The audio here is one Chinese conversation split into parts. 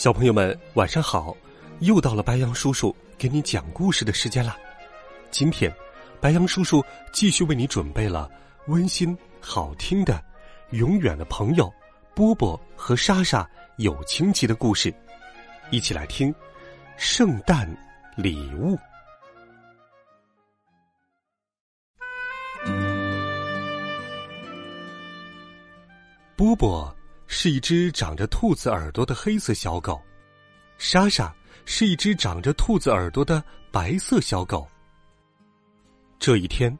小朋友们，晚上好！又到了白羊叔叔给你讲故事的时间了。今天，白羊叔叔继续为你准备了温馨好听的《永远的朋友》波波和莎莎有情集的故事，一起来听《圣诞礼物》。波波。是一只长着兔子耳朵的黑色小狗，莎莎是一只长着兔子耳朵的白色小狗。这一天，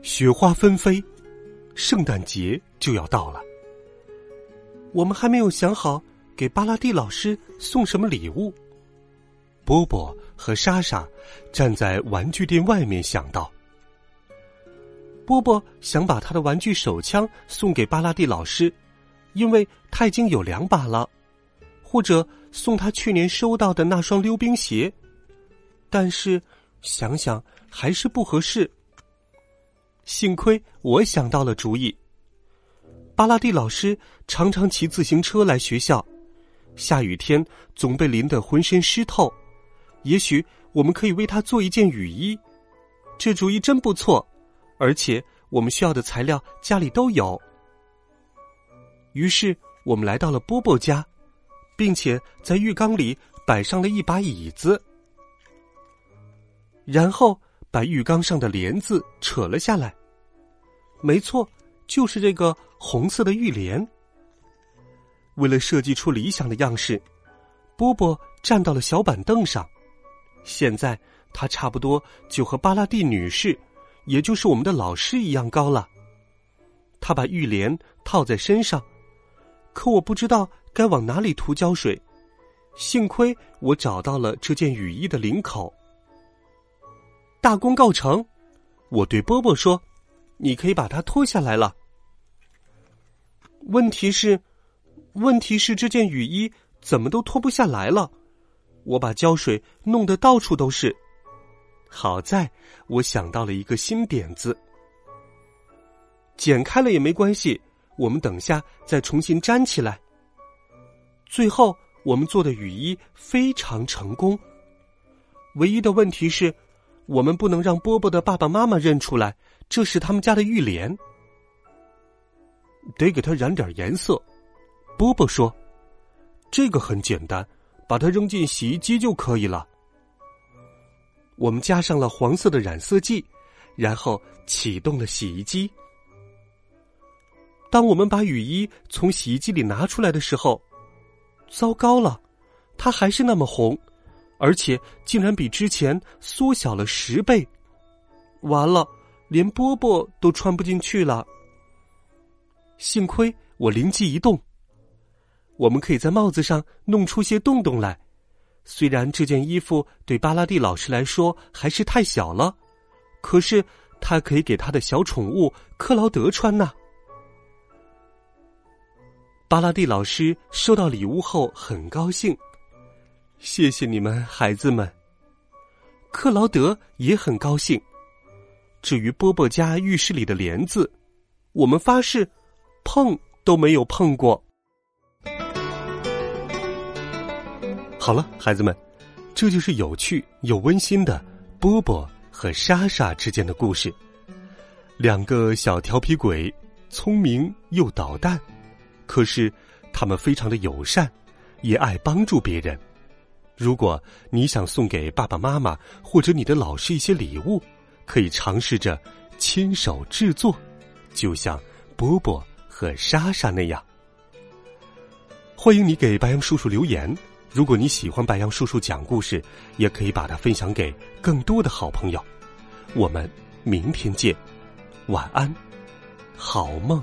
雪花纷飞，圣诞节就要到了。我们还没有想好给巴拉蒂老师送什么礼物。波波和莎莎站在玩具店外面想到，波波想把他的玩具手枪送给巴拉蒂老师。因为他已经有两把了，或者送他去年收到的那双溜冰鞋，但是想想还是不合适。幸亏我想到了主意。巴拉蒂老师常常骑自行车来学校，下雨天总被淋得浑身湿透。也许我们可以为他做一件雨衣，这主意真不错，而且我们需要的材料家里都有。于是我们来到了波波家，并且在浴缸里摆上了一把椅子，然后把浴缸上的帘子扯了下来。没错，就是这个红色的浴帘。为了设计出理想的样式，波波站到了小板凳上。现在他差不多就和巴拉蒂女士，也就是我们的老师一样高了。他把浴帘套在身上。可我不知道该往哪里涂胶水，幸亏我找到了这件雨衣的领口。大功告成，我对波波说：“你可以把它脱下来了。”问题是，问题是这件雨衣怎么都脱不下来了？我把胶水弄得到处都是。好在我想到了一个新点子，剪开了也没关系。我们等下再重新粘起来。最后，我们做的雨衣非常成功。唯一的问题是，我们不能让波波的爸爸妈妈认出来这是他们家的浴帘。得给它染点颜色。波波说：“这个很简单，把它扔进洗衣机就可以了。”我们加上了黄色的染色剂，然后启动了洗衣机。当我们把雨衣从洗衣机里拿出来的时候，糟糕了，它还是那么红，而且竟然比之前缩小了十倍。完了，连波波都穿不进去了。幸亏我灵机一动，我们可以在帽子上弄出些洞洞来。虽然这件衣服对巴拉蒂老师来说还是太小了，可是他可以给他的小宠物克劳德穿呢。巴拉蒂老师收到礼物后很高兴，谢谢你们，孩子们。克劳德也很高兴。至于波波家浴室里的帘子，我们发誓碰都没有碰过。好了，孩子们，这就是有趣又温馨的波波和莎莎之间的故事。两个小调皮鬼，聪明又捣蛋。可是，他们非常的友善，也爱帮助别人。如果你想送给爸爸妈妈或者你的老师一些礼物，可以尝试着亲手制作，就像波波和莎莎那样。欢迎你给白杨叔叔留言。如果你喜欢白杨叔叔讲故事，也可以把它分享给更多的好朋友。我们明天见，晚安，好梦。